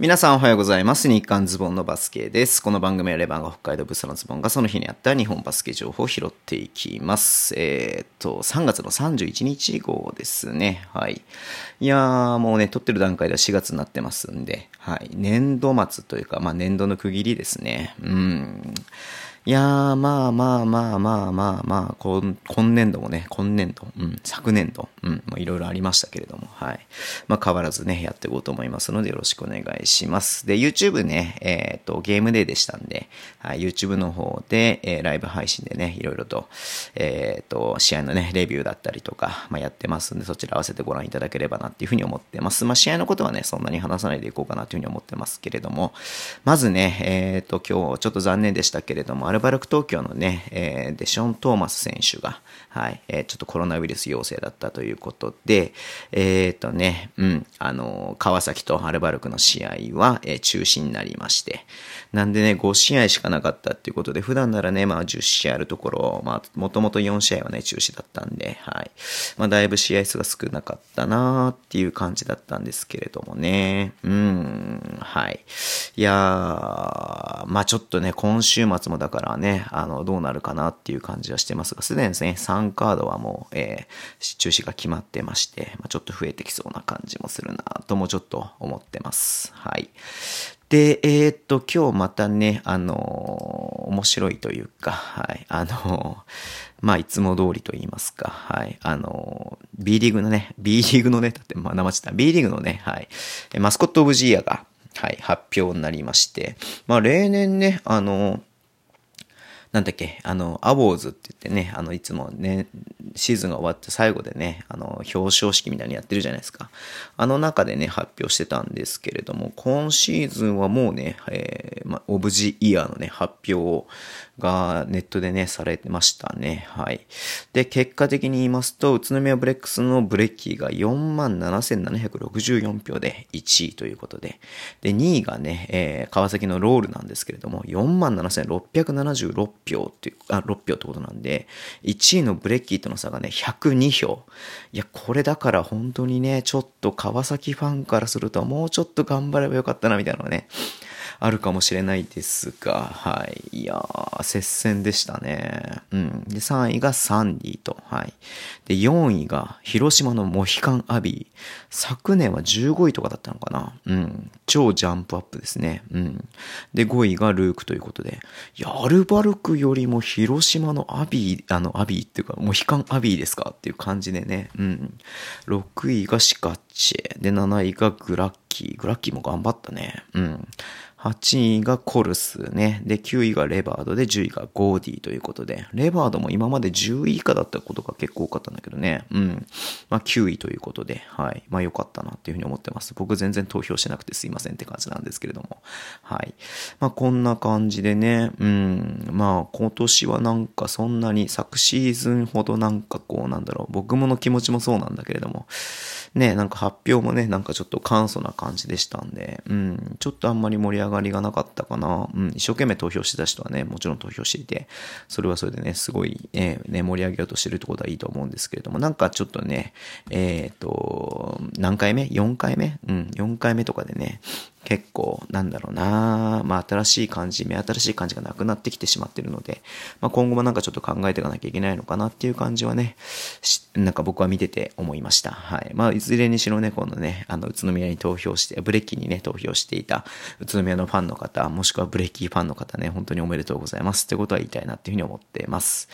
皆さんおはようございます。日刊ズボンのバスケです。この番組はレバンが北海道ブスのズボンがその日にあった日本バスケ情報を拾っていきます。えーっと、3月の31日号ですね。はい。いやー、もうね、撮ってる段階では4月になってますんで、はい。年度末というか、まあ年度の区切りですね。うん。いやー、まあまあまあまあまあまあ、今年度もね、今年度、うん、昨年度、うん、いろいろありましたけれども、はい。まあ変わらずね、やっていこうと思いますので、よろしくお願いします。で、YouTube ね、えっ、と、ゲームデーでしたんで、はい、YouTube の方で、えーライブ配信でね、いろいろと、えっ、と、試合のね、レビューだったりとか、まあやってますんで、そちら合わせてご覧いただければなっていうふうに思ってます。まあ試合のことはね、そんなに話さないでいこうかなというふうに思ってますけれども、まずね、えっ、と、今日ちょっと残念でしたけれども、アルバルク東京のね、えーデション・トーマス選手が、はい、えーちょっとコロナウイルス陽性だったということで、えっ、とね、うん、あの、川崎とアルバルクの試合は、えー中止になりまして、なんでね、5試合しかなかったっていうことで、普段ならね、まあ10試合あるところ、まあ、もともと4試合はね、中止だったんで、はい。まあ、だいぶ試合数が少なかったなーっていう感じだったんですけれどもね。うん、はい。いやー、まあちょっとね、今週末もだからからね、あの、どうなるかなっていう感じはしてますが、すでにですね、3カードはもう、えー、中止が決まってまして、まあ、ちょっと増えてきそうな感じもするなともちょっと思ってます。はい。で、えーっと、今日またね、あのー面白いというか、はい、あのーまあ、いつも通りと言いますか、はい、あの B リーグのね、B リーグのね、だって、まあ、名前ちった、B リーグのね、はい、マスコットオブジーヤが、はい、発表になりまして、まあ、例年ね、あのなんだっけ、あの、アウォーズって言ってね、あの、いつもね、シーズンが終わって最後でね、あの、表彰式みたいにやってるじゃないですか。あの中でね、発表してたんですけれども、今シーズンはもうね、えー、ま、オブジイヤーのね、発表がネットでね、されてましたね。はい。で、結果的に言いますと、宇都宮ブレックスのブレッキーが47,764票で1位ということで、で、2位がね、えー川崎のロールなんですけれども、47,676票っていう、あ、6票ってことなんで、1位のブレッキーとの差がね、102票。いや、これだから本当にね、ちょっと川崎ファンからすると、もうちょっと頑張ればよかったな、みたいなのがね、あるかもしれないですが、はい。いやー、接戦でしたね。うん。で、3位がサンディと、はい。で、4位が広島のモヒカンアビー。昨年は15位とかだったのかな。うん。超ジャンプアップですね。うん。で、5位がルークということで、いや、アルバルクよりも広島のアビー、あの、アビーっていうか、モヒカンアビーですかっていう感じでね。うん。6位がシカッチェ。で、7位がグラッキー。グラッキーも頑張ったね。うん。8位がコルスね。で、9位がレバードで、10位がゴーディーということで、レバードも今まで10位以下だったことが結構多かったんだけどね。うん。まあ、9位ということで、はい。まあ、良かったなっていうふうに思ってます。僕全然投票してなくてすいませんって感じなんですけれども。はい。まあ、こんな感じでね、うん。まあ、今年はなんかそんなに昨シーズンほどなんかこう、なんだろう、僕もの気持ちもそうなんだけれども、ね、なんか発表もね、なんかちょっと簡素な感じでしたんで、うん、ちょっとあんまり盛り上ががりがなかったかな。うん、一生懸命投票してた人はね、もちろん投票していて、それはそれでね、すごい、えーね、盛り上げようとしてるってことはいいと思うんですけれども、なんかちょっとね、えっ、と、何回目 ?4 回目？うん、4回目とかでね、結構、なんだろうなまあ、新しい感じ、目新しい感じがなくなってきてしまってるので、まあ、今後もなんかちょっと考えていかなきゃいけないのかなっていう感じはね、なんか僕は見てて思いました。はい。まあ、いずれにしろね、このね、あの、宇都宮に投票して、ブレッキーにね、投票していた宇都宮のファンの方、もしくはブレッキーファンの方ね、本当におめでとうございますってことは言いたいなっていうふうに思ってます。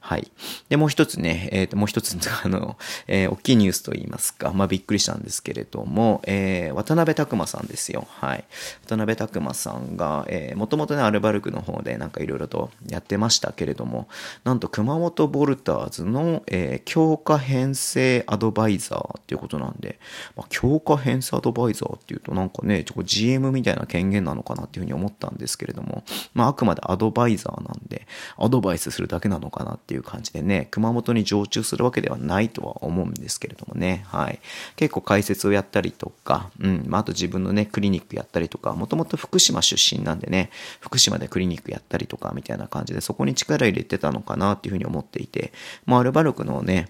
はい。で、もう一つね、えっ、と、もう一つ、あの、えー大きいニュースと言いますか、まあ、びっくりしたんですけれども、えー渡辺拓馬さんですよ。はい。渡辺拓馬さんが、えー、もともとね、アルバルクの方でなんかいろいろとやってましたけれども、なんと熊本ボルターズの、えー強化編成アドバイザーっていうことなんで、まあ、強化編成アドバイザーっていうとなんかね、ちょっと GM みたいな権限なのかなっていうふうに思ったんですけれども、まあ、あくまでアドバイザーなんで、アドバイスするだけなのかなっていう感じでね、熊本に常駐するわけではないとは思うんですけれどもね、はい。結構解説をやったりとか、うん、まあ、あと自分のね、クリニックックやったりとか、もともと福島出身なんでね、福島でクリニックやったりとかみたいな感じで、そこに力入れてたのかなっていうふうに思っていて、まあ、アルバルクのね、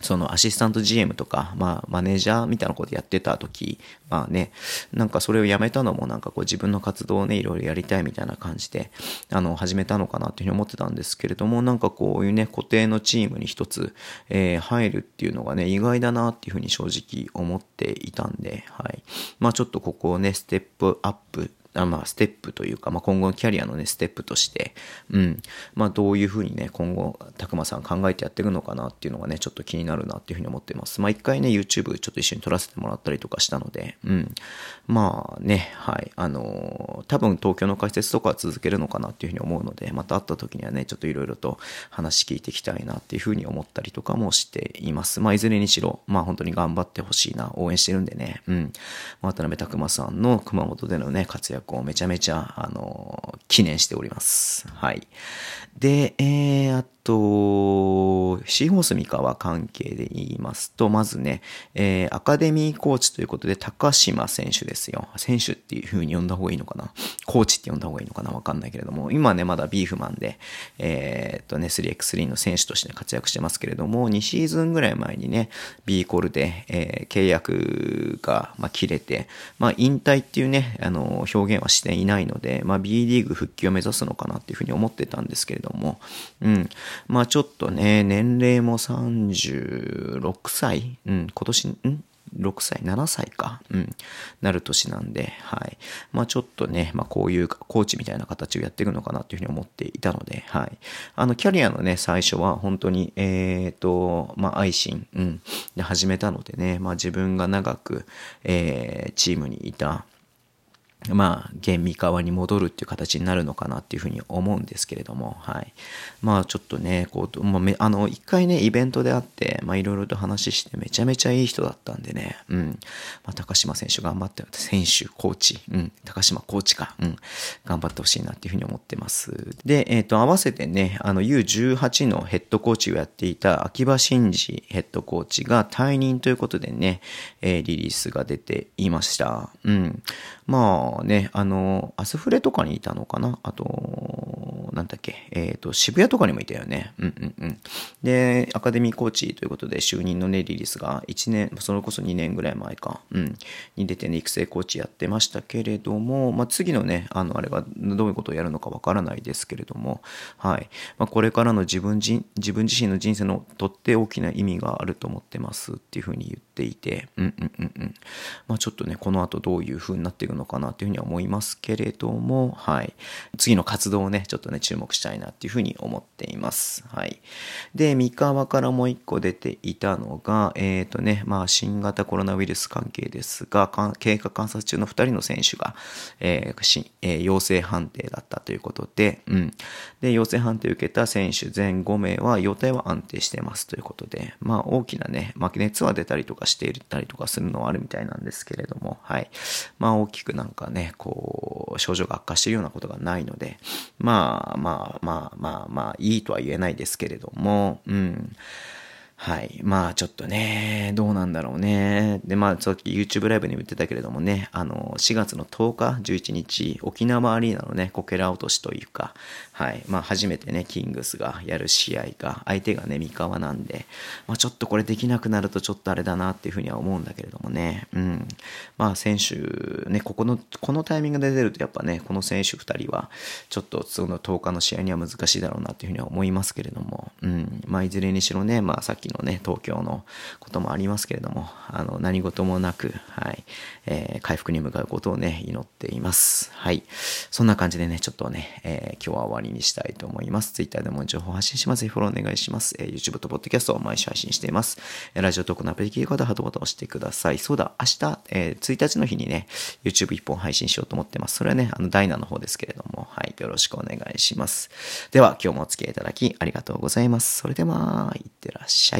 そのアシスタント GM とか、まあ、マネージャーみたいなことやってた時、まあね、なんかそれをやめたのもなんかこう自分の活動をね、いろいろやりたいみたいな感じで、あの、始めたのかなっていうふうに思ってたんですけれども、なんかこういうね、固定のチームに一つ、えー、入るっていうのがね、意外だなっていうふうに正直思っていたんで、はい。まあちょっとここをね、ステップアップあまあ、ステップというか、まあ、今後のキャリアのね、ステップとして、うん、まあ、どういうふうにね、今後、たくまさん考えてやっていくのかなっていうのがね、ちょっと気になるなっていうふうに思ってます。まあ、一回ね、YouTube ちょっと一緒に撮らせてもらったりとかしたので、うん、まあね、はい、あのー、多分東京の解説とかは続けるのかなっていうふうに思うので、また会った時にはね、ちょっといろいろと話聞いていきたいなっていうふうに思ったりとかもしています。まあ、いずれにしろ、まあ、本当に頑張ってほしいな、応援してるんでね、うん、渡辺拓馬さんの熊本でのね、活躍をめちゃめちゃあの、記念しております。はい。で、えー、あと、シーホース三河関係で言いますと、まずね、えー、アカデミーコーチということで、高島選手ですよ。選手っていう風に呼んだ方がいいのかな？コーチって呼んだ方がいいのかな？わかんないけれども、今ね、まだビーフマンで、えー、っとね、3x3 の選手として活躍してますけれども、2シーズンぐらい前にね、B コールで、えー、契約が、まあ、切れて、まあ、引退っていうね、あの、表現はしていないので、まあ、B リーグ復帰を目指すのかなっていうふうに思ってたんですけれども、うん。まあ、ちょっとね、年齢も36歳うん、今年、ん？6歳、7歳か、うん、なる年なんで、はい。まあちょっとね、まあこういうコーチみたいな形をやっていくのかなというふうに思っていたので、はい。あの、キャリアのね、最初は本当に、えっ、ー、と、まあ愛心、うん、で始めたのでね、まあ自分が長く、えー、チームにいた、まあ、現三河に戻るっていう形になるのかなっていうふうに思うんですけれども、はい。まあ、ちょっとね、こう、まあ、あの、一回ね、イベントであって、まあ、いろいろと話して、めちゃめちゃいい人だったんでね、うん。まあ、高島選手頑張って、選手、コーチ、うん、高島コーチか、うん、頑張ってほしいなっていうふうに思ってます。で、えっ、ー、と、合わせてね、あの、U18 のヘッドコーチをやっていた秋葉真司ヘッドコーチが退任ということでね、えー、リリースが出ていました。うん。まあね、あの、アスフレとかにいたのかな？あと、なんだっけ、えっ、ー、と、渋谷とかにもいたよね。うんうんうん。で、アカデミーコーチということで就任のね、リリースが1年、それこそ2年ぐらい前か、うん、に出てね、育成コーチやってましたけれども、まあ次のね、あの、あれがどういうことをやるのかわからないですけれども、はい。まあこれからの自分自自分自身の人生のとって大きな意味があると思ってますっていうふうに言っていて、うんうんうんうん。まあちょっとね、この後どういうふうになっていくののかなというふうには思いますけれども、はい。次の活動をね、ちょっとね、注目したいなっていうふうに思っています。はい。で、三河からもう一個出ていたのが、えっ、ー、とね、まあ、新型コロナウイルス関係ですが、経過観察中の2人の選手が、えーしえー、陽性判定だったということで、うん。で、陽性判定を受けた選手全5名は予定は安定してますということで、まあ、大きなね、まあ、熱は出たりとかしていたりとかするのはあるみたいなんですけれども、はい。まあ、大きくなんかね、こう、症状が悪化しているようなことがないので、まあまあまあまあまあ、いいとは言えないですけれども、うん。はい。まあちょっとね、どうなんだろうね。で、まあさっき YouTube ライブにも言ってたけれどもね、あの、4月の10日、11日、沖縄アリーナのね、こけら落としというか、はい。まあ初めてね、キングスがやる試合が、相手がね、三河なんで、まあちょっとこれできなくなるとちょっとあれだなっていうふうには思うんだけれどもね。うん。まあ選手、ね、ここの、このタイミングで出るとやっぱね、この選手2人は、ちょっとその10日の試合には難しいだろうなっていうふうには思いますけれども、うん。まあいずれにしろね、まあさっきのね、東京のこともありますけれども、あの、何事もなく、はい、えー、回復に向かうことをね、祈っています。はい。そんな感じでね、ちょっとね、えー、今日は終わりにしたいと思います。Twitter でも情報発信します。ぜひフォローお願いします。えー、YouTube と Podcast を毎週配信しています。ラジオトークのアプリ聞き方、ハートボタンを押してください。そうだ、明日、えー、1日の日にね、YouTube1 本配信しようと思ってます。それはね、あの、ダイナの方ですけれども、はい、よろしくお願いします。では、今日もお付き合いいただきありがとうございます。それでは、いってらっしゃい。